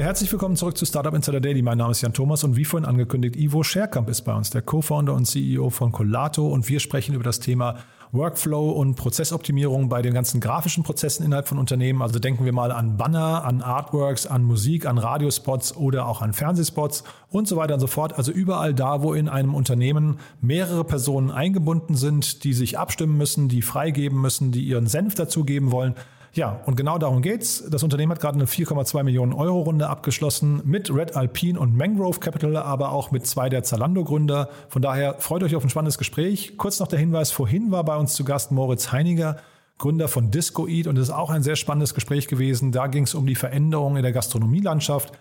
Ja, herzlich willkommen zurück zu Startup Insider Daily. Mein Name ist Jan Thomas und wie vorhin angekündigt, Ivo Scherkamp ist bei uns, der Co-Founder und CEO von Collato und wir sprechen über das Thema Workflow und Prozessoptimierung bei den ganzen grafischen Prozessen innerhalb von Unternehmen. Also denken wir mal an Banner, an Artworks, an Musik, an Radiospots oder auch an Fernsehspots und so weiter und so fort. Also überall da, wo in einem Unternehmen mehrere Personen eingebunden sind, die sich abstimmen müssen, die freigeben müssen, die ihren Senf dazugeben wollen. Ja, und genau darum geht's. Das Unternehmen hat gerade eine 4,2 Millionen Euro Runde abgeschlossen mit Red Alpine und Mangrove Capital, aber auch mit zwei der Zalando-Gründer. Von daher freut euch auf ein spannendes Gespräch. Kurz noch der Hinweis, vorhin war bei uns zu Gast Moritz Heiniger, Gründer von Discoeat und es ist auch ein sehr spannendes Gespräch gewesen. Da ging es um die Veränderung in der Gastronomielandschaft.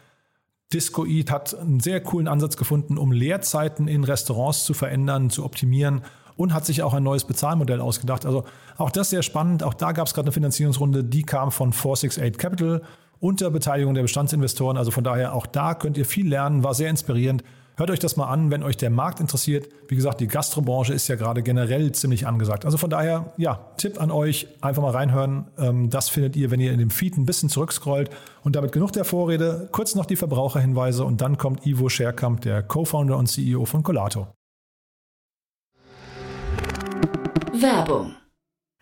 Discoeat hat einen sehr coolen Ansatz gefunden, um Leerzeiten in Restaurants zu verändern, zu optimieren und hat sich auch ein neues Bezahlmodell ausgedacht. Also auch das sehr spannend. Auch da gab es gerade eine Finanzierungsrunde, die kam von 468 Capital unter Beteiligung der Bestandsinvestoren. Also von daher auch da könnt ihr viel lernen, war sehr inspirierend. Hört euch das mal an, wenn euch der Markt interessiert. Wie gesagt, die Gastrobranche ist ja gerade generell ziemlich angesagt. Also von daher, ja, Tipp an euch, einfach mal reinhören. Ähm, das findet ihr, wenn ihr in dem Feed ein bisschen zurückscrollt. Und damit genug der Vorrede. Kurz noch die Verbraucherhinweise und dann kommt Ivo Scherkamp, der Co-Founder und CEO von Collato. Werbung.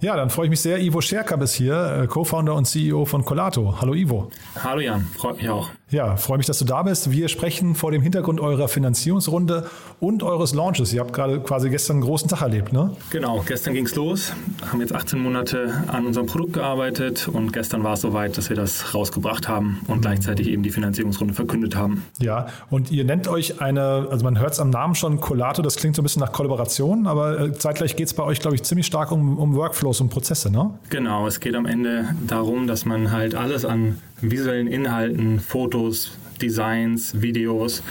Ja, dann freue ich mich sehr. Ivo Scherkamp ist hier, äh, Co-Founder und CEO von Collato. Hallo Ivo. Hallo Jan, freut mich auch. Ja, freue mich, dass du da bist. Wir sprechen vor dem Hintergrund eurer Finanzierungsrunde und eures Launches. Ihr habt gerade quasi gestern einen großen Tag erlebt, ne? Genau, gestern ging es los, haben jetzt 18 Monate an unserem Produkt gearbeitet und gestern war es soweit, dass wir das rausgebracht haben und gleichzeitig eben die Finanzierungsrunde verkündet haben. Ja, und ihr nennt euch eine, also man hört es am Namen schon, Collato, das klingt so ein bisschen nach Kollaboration, aber äh, zeitgleich geht es bei euch, glaube ich, ziemlich stark um, um Workflows und Prozesse, ne? Genau, es geht am Ende darum, dass man halt alles an visuellen Inhalten, Fotos, Designs, Videos,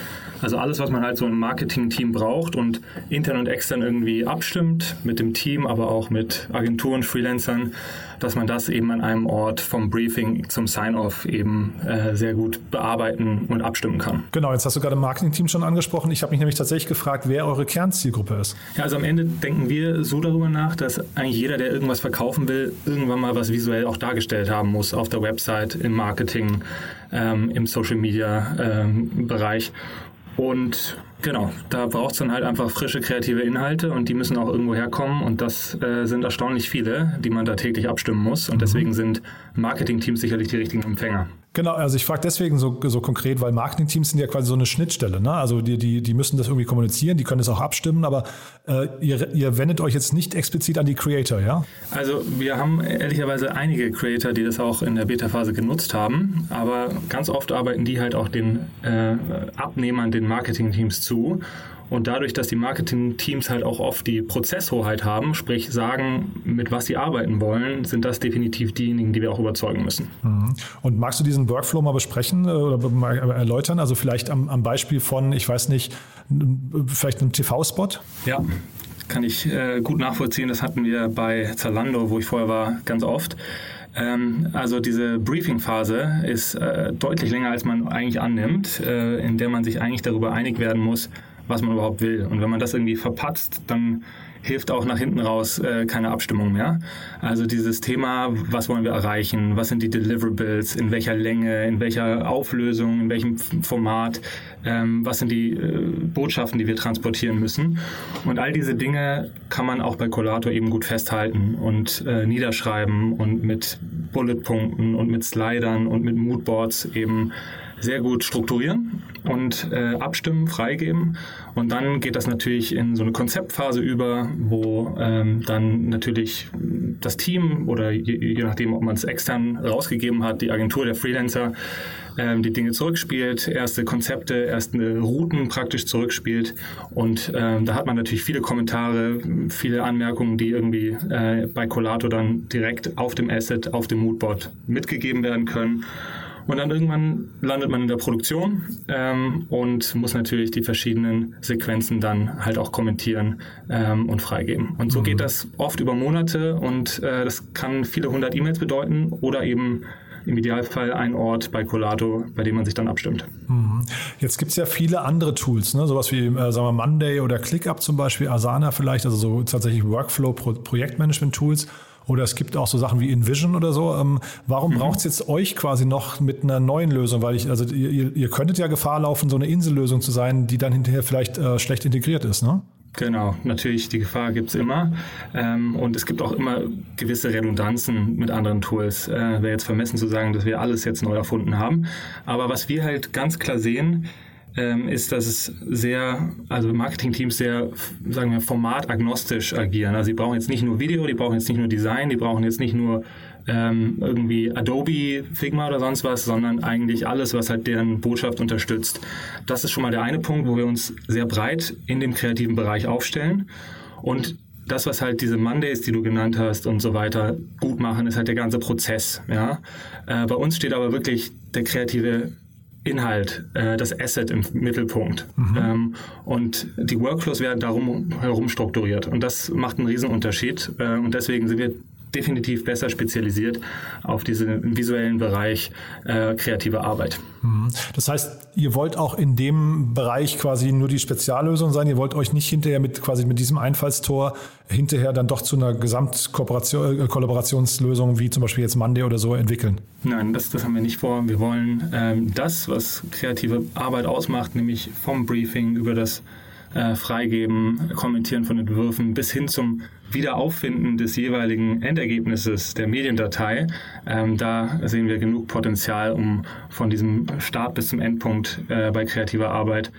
also alles, was man halt so im Marketing-Team braucht und intern und extern irgendwie abstimmt mit dem Team, aber auch mit Agenturen, Freelancern, dass man das eben an einem Ort vom Briefing zum Sign-off eben äh, sehr gut bearbeiten und abstimmen kann. Genau, jetzt hast du gerade Marketing-Team schon angesprochen. Ich habe mich nämlich tatsächlich gefragt, wer eure Kernzielgruppe ist. Ja, also am Ende denken wir so darüber nach, dass eigentlich jeder, der irgendwas verkaufen will, irgendwann mal was visuell auch dargestellt haben muss auf der Website, im Marketing, ähm, im Social-Media-Bereich. Und genau, da braucht es dann halt einfach frische kreative Inhalte und die müssen auch irgendwo herkommen und das äh, sind erstaunlich viele, die man da täglich abstimmen muss und deswegen sind Marketing-Teams sicherlich die richtigen Empfänger. Genau, also ich frage deswegen so, so konkret, weil Marketing-Teams sind ja quasi so eine Schnittstelle. Ne? Also die, die, die müssen das irgendwie kommunizieren, die können es auch abstimmen, aber äh, ihr, ihr wendet euch jetzt nicht explizit an die Creator, ja? Also wir haben ehrlicherweise einige Creator, die das auch in der Beta-Phase genutzt haben, aber ganz oft arbeiten die halt auch den äh, Abnehmern, den Marketing-Teams zu. Und dadurch, dass die Marketing-Teams halt auch oft die Prozesshoheit haben, sprich sagen, mit was sie arbeiten wollen, sind das definitiv diejenigen, die wir auch überzeugen müssen. Mhm. Und magst du diesen Workflow mal besprechen äh, oder mal erläutern? Also vielleicht am, am Beispiel von, ich weiß nicht, vielleicht einem TV-Spot? Ja, kann ich äh, gut nachvollziehen. Das hatten wir bei Zalando, wo ich vorher war, ganz oft. Ähm, also diese Briefing-Phase ist äh, deutlich länger, als man eigentlich annimmt, äh, in der man sich eigentlich darüber einig werden muss, was man überhaupt will. Und wenn man das irgendwie verpatzt, dann hilft auch nach hinten raus äh, keine Abstimmung mehr. Also dieses Thema, was wollen wir erreichen, was sind die Deliverables, in welcher Länge, in welcher Auflösung, in welchem Format, ähm, was sind die äh, Botschaften, die wir transportieren müssen. Und all diese Dinge kann man auch bei Collator eben gut festhalten und äh, niederschreiben und mit Bulletpunkten und mit Slidern und mit Moodboards eben sehr gut strukturieren und äh, abstimmen, freigeben. Und dann geht das natürlich in so eine Konzeptphase über, wo ähm, dann natürlich das Team oder je, je nachdem, ob man es extern rausgegeben hat, die Agentur der Freelancer ähm, die Dinge zurückspielt, erste Konzepte, erste Routen praktisch zurückspielt. Und ähm, da hat man natürlich viele Kommentare, viele Anmerkungen, die irgendwie äh, bei Collato dann direkt auf dem Asset, auf dem Moodboard mitgegeben werden können. Und dann irgendwann landet man in der Produktion ähm, und muss natürlich die verschiedenen Sequenzen dann halt auch kommentieren ähm, und freigeben. Und so mhm. geht das oft über Monate und äh, das kann viele hundert E-Mails bedeuten oder eben im Idealfall ein Ort bei Colato, bei dem man sich dann abstimmt. Mhm. Jetzt gibt es ja viele andere Tools, ne? sowas wie äh, sagen wir Monday oder ClickUp zum Beispiel, Asana vielleicht, also so tatsächlich Workflow-Projektmanagement-Tools. Oder es gibt auch so Sachen wie InVision oder so. Ähm, warum mhm. braucht es jetzt euch quasi noch mit einer neuen Lösung? Weil ich, also ihr, ihr könntet ja Gefahr laufen, so eine Insellösung zu sein, die dann hinterher vielleicht äh, schlecht integriert ist, ne? Genau, natürlich, die Gefahr gibt es immer. Ähm, und es gibt auch immer gewisse Redundanzen mit anderen Tools. Äh, Wäre jetzt vermessen zu sagen, dass wir alles jetzt neu erfunden haben. Aber was wir halt ganz klar sehen, ähm, ist, dass es sehr, also Marketingteams sehr, sagen wir, formatagnostisch agieren. Also sie brauchen jetzt nicht nur Video, die brauchen jetzt nicht nur Design, die brauchen jetzt nicht nur ähm, irgendwie Adobe, Figma oder sonst was, sondern eigentlich alles, was halt deren Botschaft unterstützt. Das ist schon mal der eine Punkt, wo wir uns sehr breit in dem kreativen Bereich aufstellen. Und das, was halt diese Mondays, die du genannt hast und so weiter, gut machen, ist halt der ganze Prozess. Ja? Äh, bei uns steht aber wirklich der kreative Inhalt, äh, das Asset im Mittelpunkt. Mhm. Ähm, und die Workflows werden darum herum strukturiert. Und das macht einen Riesenunterschied. Äh, und deswegen sind wir definitiv besser spezialisiert auf diesen visuellen Bereich äh, kreative Arbeit. Mhm. Das heißt, ihr wollt auch in dem Bereich quasi nur die Speziallösung sein. Ihr wollt euch nicht hinterher mit quasi mit diesem Einfallstor hinterher dann doch zu einer Gesamtkollaborationslösung äh, wie zum Beispiel jetzt Monday oder so entwickeln. Nein, das, das haben wir nicht vor. Wir wollen ähm, das, was kreative Arbeit ausmacht, nämlich vom Briefing über das äh, Freigeben, Kommentieren von Entwürfen bis hin zum Wiederauffinden des jeweiligen Endergebnisses der Mediendatei. Ähm, da sehen wir genug Potenzial, um von diesem Start bis zum Endpunkt äh, bei kreativer Arbeit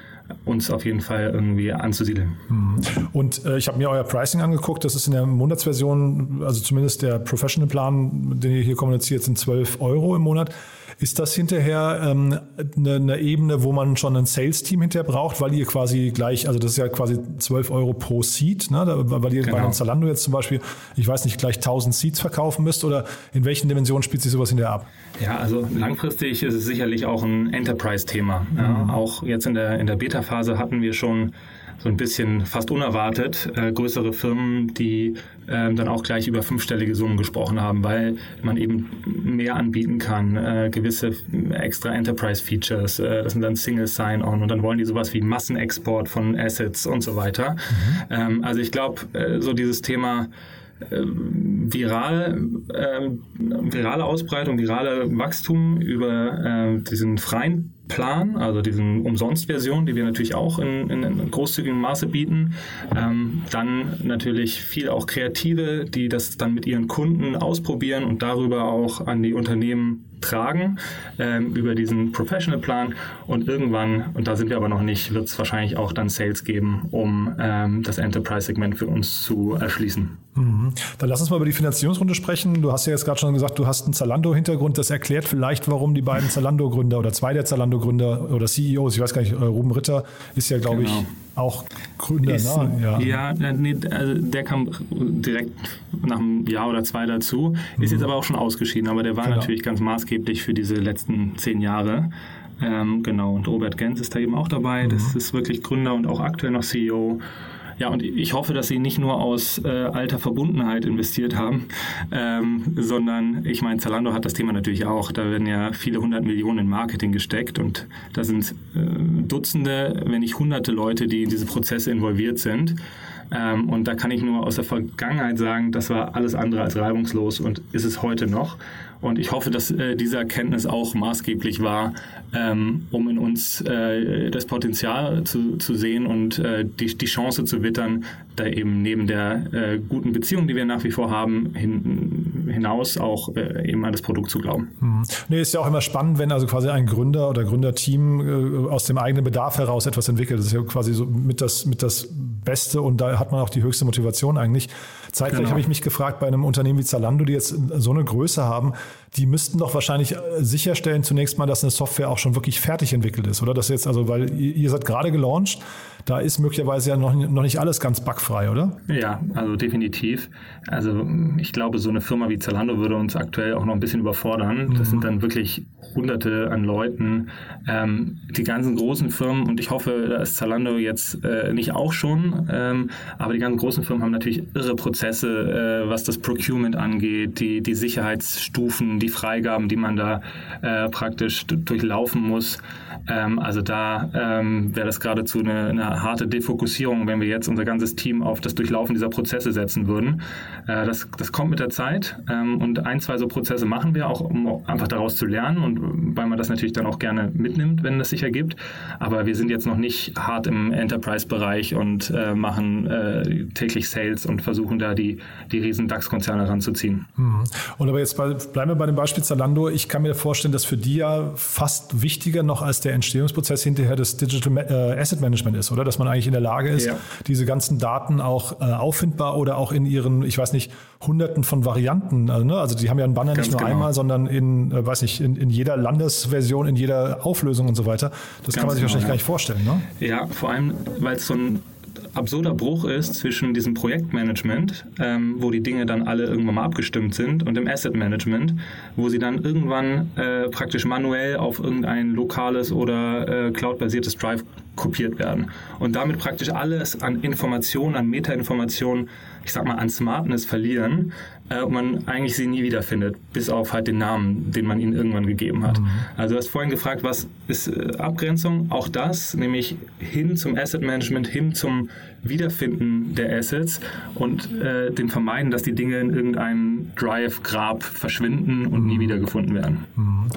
uns auf jeden Fall irgendwie anzusiedeln. Mhm. Und äh, ich habe mir euer Pricing angeguckt. Das ist in der Monatsversion, also zumindest der Professional Plan, den ihr hier kommuniziert, sind 12 Euro im Monat. Ist das hinterher ähm, eine, eine Ebene, wo man schon ein Sales-Team hinterher braucht, weil ihr quasi gleich, also das ist ja quasi 12 Euro pro Seat, ne? weil ihr genau. bei einem Zalando jetzt zum Beispiel, ich weiß nicht, gleich 1000 Seats verkaufen müsst oder in welchen Dimensionen spielt sich sowas hinterher ab? Ja, also langfristig ist es sicherlich auch ein Enterprise-Thema. Mhm. Ja, auch jetzt in der, in der Beta-Phase hatten wir schon so ein bisschen fast unerwartet äh, größere Firmen, die äh, dann auch gleich über fünfstellige Summen gesprochen haben, weil man eben mehr anbieten kann, äh, gewisse extra Enterprise-Features, äh, das sind dann Single Sign-On und dann wollen die sowas wie Massenexport von Assets und so weiter. Mhm. Ähm, also ich glaube, äh, so dieses Thema äh, viral, äh, virale Ausbreitung, virale Wachstum über äh, diesen freien Plan, also diesen Umsonst-Version, die wir natürlich auch in, in, in großzügigem Maße bieten. Ähm, dann natürlich viel auch Kreative, die das dann mit ihren Kunden ausprobieren und darüber auch an die Unternehmen tragen ähm, über diesen Professional Plan und irgendwann, und da sind wir aber noch nicht, wird es wahrscheinlich auch dann Sales geben, um ähm, das Enterprise-Segment für uns zu erschließen. Mhm. Dann lass uns mal über die Finanzierungsrunde sprechen. Du hast ja jetzt gerade schon gesagt, du hast einen Zalando-Hintergrund. Das erklärt vielleicht, warum die beiden Zalando-Gründer oder zwei der Zalando Zalando-Gründer oder CEOs, ich weiß gar nicht, äh, Ruben Ritter ist ja, glaube genau. ich, auch Gründer. Ist, ne? Ja, ja nee, also der kam direkt nach einem Jahr oder zwei dazu, ist mhm. jetzt aber auch schon ausgeschieden, aber der war genau. natürlich ganz maßgeblich für diese letzten zehn Jahre. Ähm, genau, und Robert Gens ist da eben auch dabei. Mhm. Das ist wirklich Gründer und auch aktuell noch CEO. Ja, und ich hoffe, dass Sie nicht nur aus äh, alter Verbundenheit investiert haben, ähm, sondern ich meine, Zalando hat das Thema natürlich auch. Da werden ja viele hundert Millionen in Marketing gesteckt und da sind äh, Dutzende, wenn nicht hunderte Leute, die in diese Prozesse involviert sind. Ähm, und da kann ich nur aus der Vergangenheit sagen, das war alles andere als reibungslos und ist es heute noch. Und ich hoffe, dass äh, diese Erkenntnis auch maßgeblich war, ähm, um in uns äh, das Potenzial zu, zu sehen und äh, die, die Chance zu wittern, da eben neben der äh, guten Beziehung, die wir nach wie vor haben, hin, hinaus auch äh, eben an das Produkt zu glauben. Mhm. Nee, ist ja auch immer spannend, wenn also quasi ein Gründer oder Gründerteam äh, aus dem eigenen Bedarf heraus etwas entwickelt. Das ist ja quasi so mit das, mit das Beste und da hat man auch die höchste Motivation eigentlich. Zeitgleich genau. habe ich mich gefragt, bei einem Unternehmen wie Zalando, die jetzt so eine Größe haben, die müssten doch wahrscheinlich äh, sicherstellen zunächst mal, dass eine Software auch schon wirklich fertig entwickelt ist, oder? Das jetzt, also, weil ihr seid gerade gelauncht, da ist möglicherweise ja noch, noch nicht alles ganz bugfrei, oder? Ja, also definitiv. Also ich glaube, so eine Firma wie Zalando würde uns aktuell auch noch ein bisschen überfordern. Das mhm. sind dann wirklich hunderte an Leuten. Ähm, die ganzen großen Firmen, und ich hoffe, da ist Zalando jetzt äh, nicht auch schon, ähm, aber die ganzen großen Firmen haben natürlich irre Prozesse, äh, was das Procurement angeht, die, die Sicherheitsstufen, die Freigaben, die man da äh, praktisch durchlaufen muss. Ähm, also da ähm, wäre das geradezu eine, eine, harte Defokussierung, wenn wir jetzt unser ganzes Team auf das Durchlaufen dieser Prozesse setzen würden. Äh, das, das kommt mit der Zeit ähm, und ein, zwei so Prozesse machen wir auch, um einfach daraus zu lernen und weil man das natürlich dann auch gerne mitnimmt, wenn das sich ergibt. Aber wir sind jetzt noch nicht hart im Enterprise-Bereich und äh, machen äh, täglich Sales und versuchen da die, die riesen DAX-Konzerne ranzuziehen. Mhm. Und aber jetzt bei, bleiben wir bei dem Beispiel Zalando. Ich kann mir vorstellen, dass für die ja fast wichtiger noch als der Entstehungsprozess hinterher das Digital äh, Asset Management ist, oder? Dass man eigentlich in der Lage ist, ja. diese ganzen Daten auch äh, auffindbar oder auch in ihren, ich weiß nicht, hunderten von Varianten, also, ne? also die haben ja einen Banner Ganz nicht nur genau. einmal, sondern in, äh, weiß nicht, in, in jeder Landesversion, in jeder Auflösung und so weiter. Das Ganz kann man sich genau, wahrscheinlich ja. gar nicht vorstellen, ne? Ja, vor allem, weil es so ein absurder Bruch ist zwischen diesem Projektmanagement, ähm, wo die Dinge dann alle irgendwann mal abgestimmt sind, und dem Asset Management, wo sie dann irgendwann äh, praktisch manuell auf irgendein lokales oder äh, cloud-basiertes Drive kopiert werden. Und damit praktisch alles an Informationen, an Metainformationen, ich sag mal, an Smartness verlieren äh, und man eigentlich sie nie wiederfindet, bis auf halt den Namen, den man ihnen irgendwann gegeben hat. Mhm. Also du hast vorhin gefragt, was ist äh, Abgrenzung? Auch das, nämlich hin zum Asset Management, hin zum Wiederfinden der Assets und äh, dem Vermeiden, dass die Dinge in irgendeinem Drive-Grab verschwinden und mhm. nie wiedergefunden werden. Mhm.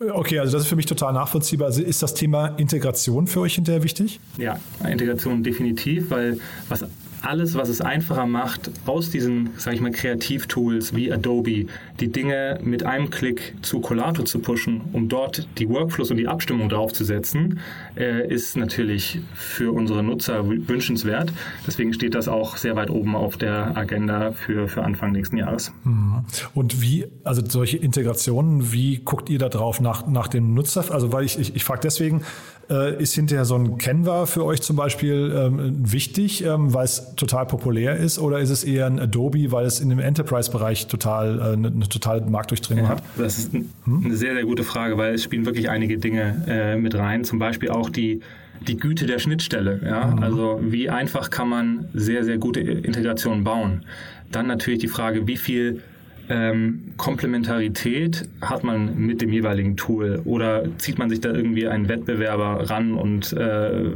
Okay, also das ist für mich total nachvollziehbar. Also ist das Thema Integration für euch hinterher wichtig? Ja, Integration definitiv, weil was alles, was es einfacher macht, aus diesen, sage ich mal, Kreativtools wie Adobe, die Dinge mit einem Klick zu Collato zu pushen, um dort die Workflows und die Abstimmung draufzusetzen, äh, ist natürlich für unsere Nutzer wünschenswert. Deswegen steht das auch sehr weit oben auf der Agenda für, für Anfang nächsten Jahres. Mhm. Und wie, also solche Integrationen, wie guckt ihr da drauf nach, nach dem Nutzer? Also weil ich, ich, ich frage deswegen, äh, ist hinterher so ein Canva für euch zum Beispiel ähm, wichtig, ähm, weil es total populär ist, oder ist es eher ein Adobe, weil es in dem Enterprise-Bereich total äh, eine, eine totale Marktdurchdringung ja, hat? Das ist hm? eine sehr, sehr gute Frage, weil es spielen wirklich einige Dinge äh, mit rein. Zum Beispiel auch die die Güte der Schnittstelle. Ja? Mhm. Also wie einfach kann man sehr, sehr gute Integrationen bauen. Dann natürlich die Frage, wie viel ähm, Komplementarität hat man mit dem jeweiligen Tool oder zieht man sich da irgendwie einen Wettbewerber ran und äh,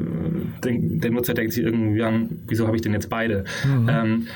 den, der Nutzer denkt sich irgendwie an, wieso habe ich denn jetzt beide? Mhm. Ähm,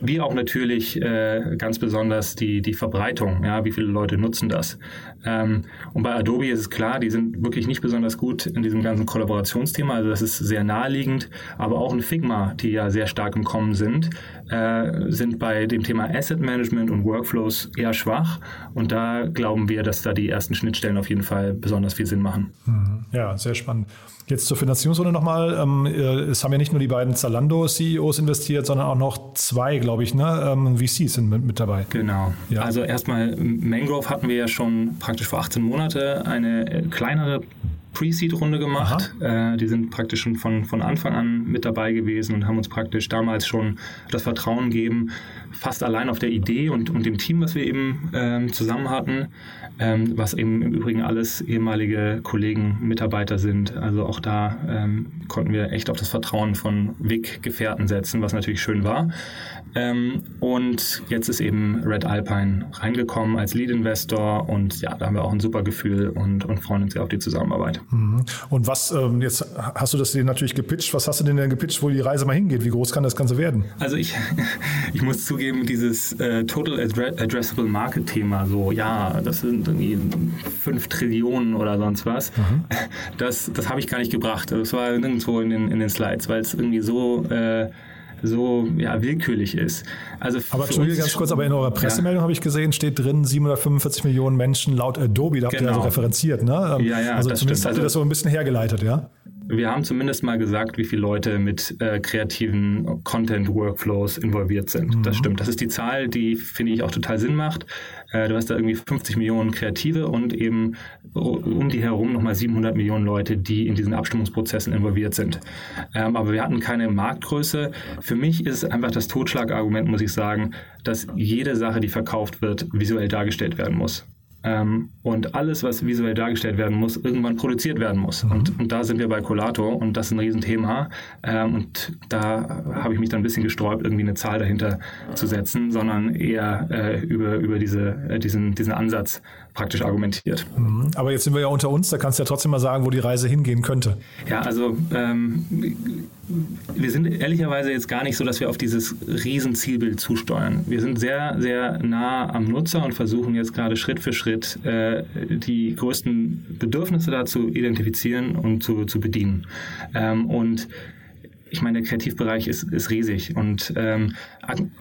wie auch natürlich äh, ganz besonders die, die Verbreitung, ja, wie viele Leute nutzen das. Ähm, und bei Adobe ist es klar, die sind wirklich nicht besonders gut in diesem ganzen Kollaborationsthema, also das ist sehr naheliegend, aber auch in Figma, die ja sehr stark im Kommen sind, äh, sind bei dem Thema Asset Management und Workflows eher schwach und da glauben wir, dass da die ersten Schnittstellen auf jeden Fall besonders viel Sinn machen. Mhm. Ja, sehr spannend. Jetzt zur Finanzierungsrunde nochmal. Ähm, es haben ja nicht nur die beiden Zalando-CEOs investiert, sondern auch noch zwei, glaube ich, ne? Ähm, VCs sind mit, mit dabei. Genau. Ja. Also erstmal Mangrove hatten wir ja schon praktisch vor 18 Monate eine äh, kleinere Pre-Seed-Runde gemacht. Äh, die sind praktisch schon von, von Anfang an mit dabei gewesen und haben uns praktisch damals schon das Vertrauen gegeben, fast allein auf der Idee und, und dem Team, was wir eben ähm, zusammen hatten, ähm, was eben im Übrigen alles ehemalige Kollegen, Mitarbeiter sind. Also auch da ähm, konnten wir echt auf das Vertrauen von WIG-Gefährten setzen, was natürlich schön war. Ähm, und jetzt ist eben Red Alpine reingekommen als Lead-Investor und ja, da haben wir auch ein super Gefühl und, und freuen uns sehr auf die Zusammenarbeit. Mhm. Und was, ähm, jetzt hast du das dir natürlich gepitcht, was hast du denn denn gepitcht, wo die Reise mal hingeht? Wie groß kann das Ganze werden? Also ich, ich muss zugeben, dieses äh, Total Addressable Market Thema, so ja, das sind irgendwie 5 Trillionen oder sonst was, mhm. das, das habe ich gar nicht gebracht. Das war nirgendwo in den, in den Slides, weil es irgendwie so... Äh, so ja, willkürlich ist. Also aber Entschuldige ganz kurz, aber in eurer Pressemeldung ja. habe ich gesehen, steht drin 745 Millionen Menschen laut Adobe, da habt genau. ihr also referenziert, ne? Ja, ja, also zumindest stimmt. habt ihr das so ein bisschen hergeleitet, ja? Wir haben zumindest mal gesagt, wie viele Leute mit äh, kreativen Content-Workflows involviert sind. Mhm. Das stimmt. Das ist die Zahl, die, finde ich, auch total Sinn macht. Äh, du hast da irgendwie 50 Millionen Kreative und eben um die herum nochmal 700 Millionen Leute, die in diesen Abstimmungsprozessen involviert sind. Ähm, aber wir hatten keine Marktgröße. Für mich ist einfach das Totschlagargument, muss ich sagen, dass jede Sache, die verkauft wird, visuell dargestellt werden muss. Ähm, und alles, was visuell dargestellt werden muss, irgendwann produziert werden muss. Mhm. Und, und, da sind wir bei Collato und das ist ein Riesenthema. Ähm, und da habe ich mich dann ein bisschen gesträubt, irgendwie eine Zahl dahinter zu setzen, sondern eher äh, über, über diese, äh, diesen, diesen Ansatz praktisch argumentiert. Mhm. Aber jetzt sind wir ja unter uns, da kannst du ja trotzdem mal sagen, wo die Reise hingehen könnte. Ja, also ähm, wir sind ehrlicherweise jetzt gar nicht so, dass wir auf dieses Riesenzielbild zusteuern. Wir sind sehr, sehr nah am Nutzer und versuchen jetzt gerade Schritt für Schritt äh, die größten Bedürfnisse da zu identifizieren und zu, zu bedienen. Ähm, und ich meine, der Kreativbereich ist, ist riesig und ähm,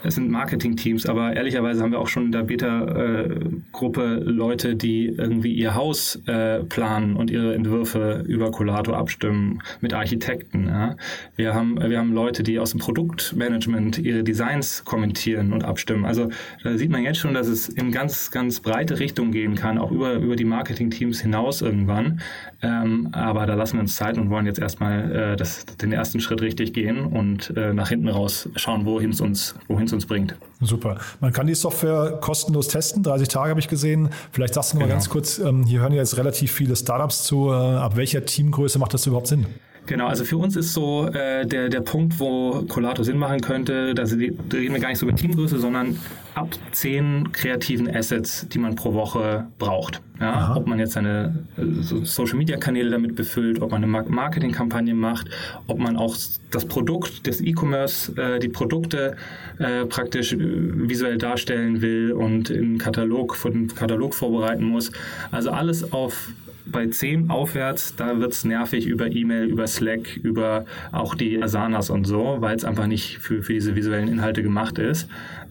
es sind Marketing-Teams, aber ehrlicherweise haben wir auch schon in der Beta-Gruppe Leute, die irgendwie ihr Haus äh, planen und ihre Entwürfe über Collato abstimmen mit Architekten. Ja. Wir, haben, wir haben Leute, die aus dem Produktmanagement ihre Designs kommentieren und abstimmen. Also da sieht man jetzt schon, dass es in ganz, ganz breite Richtungen gehen kann, auch über, über die Marketing-Teams hinaus irgendwann. Ähm, aber da lassen wir uns Zeit und wollen jetzt erstmal äh, das, den ersten Schritt richtig gehen und äh, nach hinten raus schauen, wohin es uns, wohin es uns bringt. Super. Man kann die Software kostenlos testen. 30 Tage habe ich gesehen. Vielleicht sagst du noch genau. mal ganz kurz, ähm, hier hören ja jetzt relativ viele Startups zu. Äh, ab welcher Teamgröße macht das überhaupt Sinn? Genau, also für uns ist so äh, der, der Punkt, wo Collato Sinn machen könnte, da reden wir gar nicht so über Teamgröße, sondern ab zehn kreativen Assets, die man pro Woche braucht. Ja, ob man jetzt seine äh, so Social Media Kanäle damit befüllt, ob man eine Marketingkampagne macht, ob man auch das Produkt des E-Commerce, äh, die Produkte äh, praktisch äh, visuell darstellen will und im Katalog, vor dem Katalog vorbereiten muss. Also alles auf bei 10 aufwärts, da wird es nervig über E-Mail, über Slack, über auch die Asanas und so, weil es einfach nicht für, für diese visuellen Inhalte gemacht ist.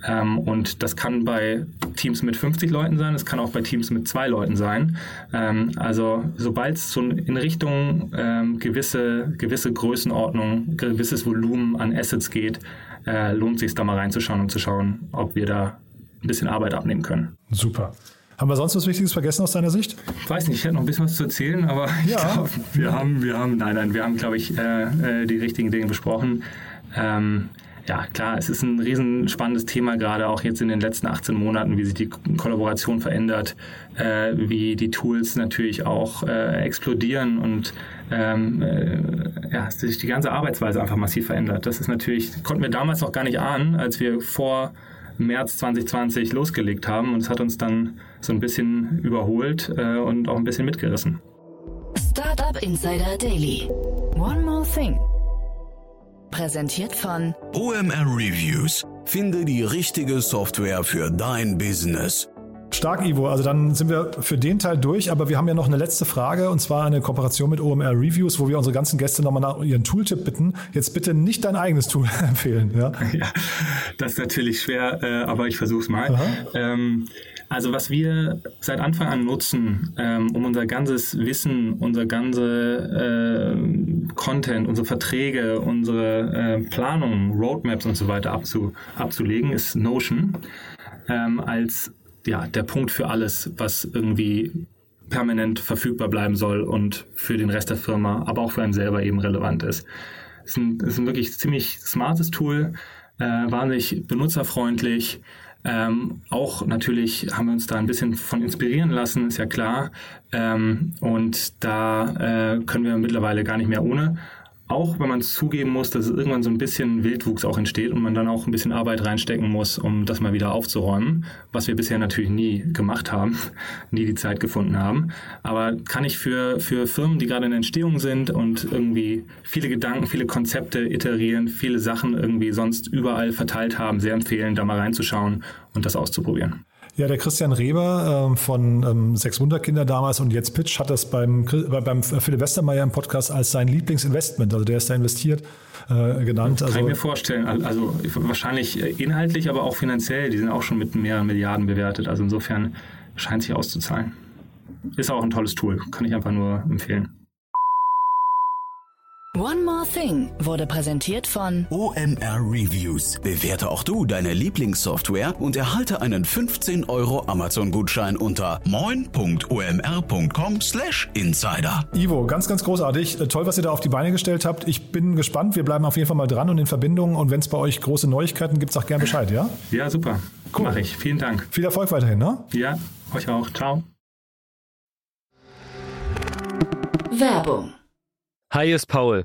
Ähm, und das kann bei Teams mit 50 Leuten sein, es kann auch bei Teams mit zwei Leuten sein. Ähm, also sobald es so in Richtung ähm, gewisse, gewisse Größenordnung, gewisses Volumen an Assets geht, äh, lohnt sich da mal reinzuschauen und zu schauen, ob wir da ein bisschen Arbeit abnehmen können. Super. Haben wir sonst was Wichtiges vergessen aus deiner Sicht? Ich weiß nicht, ich hätte noch ein bisschen was zu erzählen, aber ja. ich glaube, wir haben, wir haben, nein, nein, wir haben, glaube ich, äh, äh, die richtigen Dinge besprochen. Ähm, ja, klar, es ist ein riesen spannendes Thema, gerade auch jetzt in den letzten 18 Monaten, wie sich die Kollaboration verändert, äh, wie die Tools natürlich auch äh, explodieren und ähm, äh, ja, sich die ganze Arbeitsweise einfach massiv verändert. Das ist natürlich, konnten wir damals noch gar nicht ahnen, als wir vor März 2020 losgelegt haben und es hat uns dann so ein bisschen überholt äh, und auch ein bisschen mitgerissen. Startup Insider Daily. One more thing. Präsentiert von OMR Reviews. Finde die richtige Software für dein Business. Stark, Ivo. Also dann sind wir für den Teil durch, aber wir haben ja noch eine letzte Frage und zwar eine Kooperation mit OMR Reviews, wo wir unsere ganzen Gäste nochmal nach ihren Tooltip bitten. Jetzt bitte nicht dein eigenes Tool empfehlen. Ja, ja das ist natürlich schwer, äh, aber ich versuche es mal. Ähm, also was wir seit Anfang an nutzen, ähm, um unser ganzes Wissen, unser ganze äh, Content, unsere Verträge, unsere äh, Planungen, Roadmaps und so weiter abzu, abzulegen, ist Notion ähm, als ja, der Punkt für alles, was irgendwie permanent verfügbar bleiben soll und für den Rest der Firma, aber auch für einen selber eben relevant ist. Es ist ein, ist ein wirklich ziemlich smartes Tool, äh, wahnsinnig benutzerfreundlich. Ähm, auch natürlich haben wir uns da ein bisschen von inspirieren lassen, ist ja klar. Ähm, und da äh, können wir mittlerweile gar nicht mehr ohne auch wenn man zugeben muss, dass irgendwann so ein bisschen Wildwuchs auch entsteht und man dann auch ein bisschen Arbeit reinstecken muss, um das mal wieder aufzuräumen, was wir bisher natürlich nie gemacht haben, nie die Zeit gefunden haben. Aber kann ich für, für Firmen, die gerade in Entstehung sind und irgendwie viele Gedanken, viele Konzepte iterieren, viele Sachen irgendwie sonst überall verteilt haben, sehr empfehlen, da mal reinzuschauen und das auszuprobieren. Ja, der Christian Reber ähm, von ähm, Sechs Wunderkinder damals und jetzt Pitch hat das beim, beim Philipp Westermeier im Podcast als sein Lieblingsinvestment, also der ist da investiert, äh, genannt. Kann also, ich mir vorstellen. Also wahrscheinlich inhaltlich, aber auch finanziell. Die sind auch schon mit mehreren Milliarden bewertet. Also insofern scheint sich auszuzahlen. Ist auch ein tolles Tool. Kann ich einfach nur empfehlen. One More Thing wurde präsentiert von OMR Reviews. Bewerte auch du deine Lieblingssoftware und erhalte einen 15 Euro Amazon-Gutschein unter moin.omr.com/insider. Ivo, ganz, ganz großartig. Äh, toll, was ihr da auf die Beine gestellt habt. Ich bin gespannt. Wir bleiben auf jeden Fall mal dran und in Verbindung. Und wenn es bei euch große Neuigkeiten gibt, sag gern Bescheid, ja? Ja, super. Cool. Mach ich. Vielen Dank. Viel Erfolg weiterhin, ne? Ja, euch auch. Ciao. Werbung Hi, ist Paul,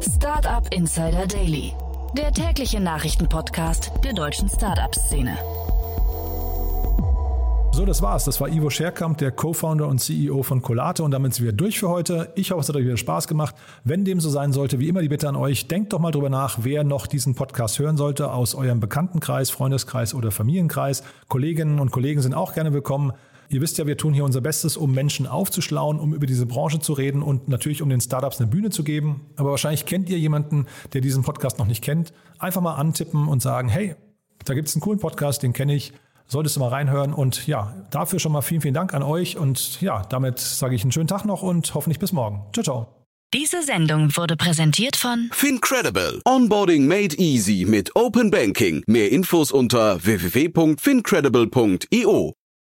Startup Insider Daily, der tägliche Nachrichtenpodcast der deutschen Startup-Szene. So, das war's. Das war Ivo Scherkamp, der Co-Founder und CEO von Colate und damit sind wir durch für heute. Ich hoffe, es hat euch wieder Spaß gemacht. Wenn dem so sein sollte, wie immer die Bitte an euch, denkt doch mal drüber nach, wer noch diesen Podcast hören sollte aus eurem Bekanntenkreis, Freundeskreis oder Familienkreis. Kolleginnen und Kollegen sind auch gerne willkommen. Ihr wisst ja, wir tun hier unser Bestes, um Menschen aufzuschlauen, um über diese Branche zu reden und natürlich um den Startups eine Bühne zu geben. Aber wahrscheinlich kennt ihr jemanden, der diesen Podcast noch nicht kennt. Einfach mal antippen und sagen, hey, da gibt es einen coolen Podcast, den kenne ich solltest du mal reinhören. Und ja, dafür schon mal vielen, vielen Dank an euch. Und ja, damit sage ich einen schönen Tag noch und hoffentlich bis morgen. Ciao, ciao. Diese Sendung wurde präsentiert von Fincredible. Onboarding made easy mit Open Banking. Mehr Infos unter www.fincredible.io.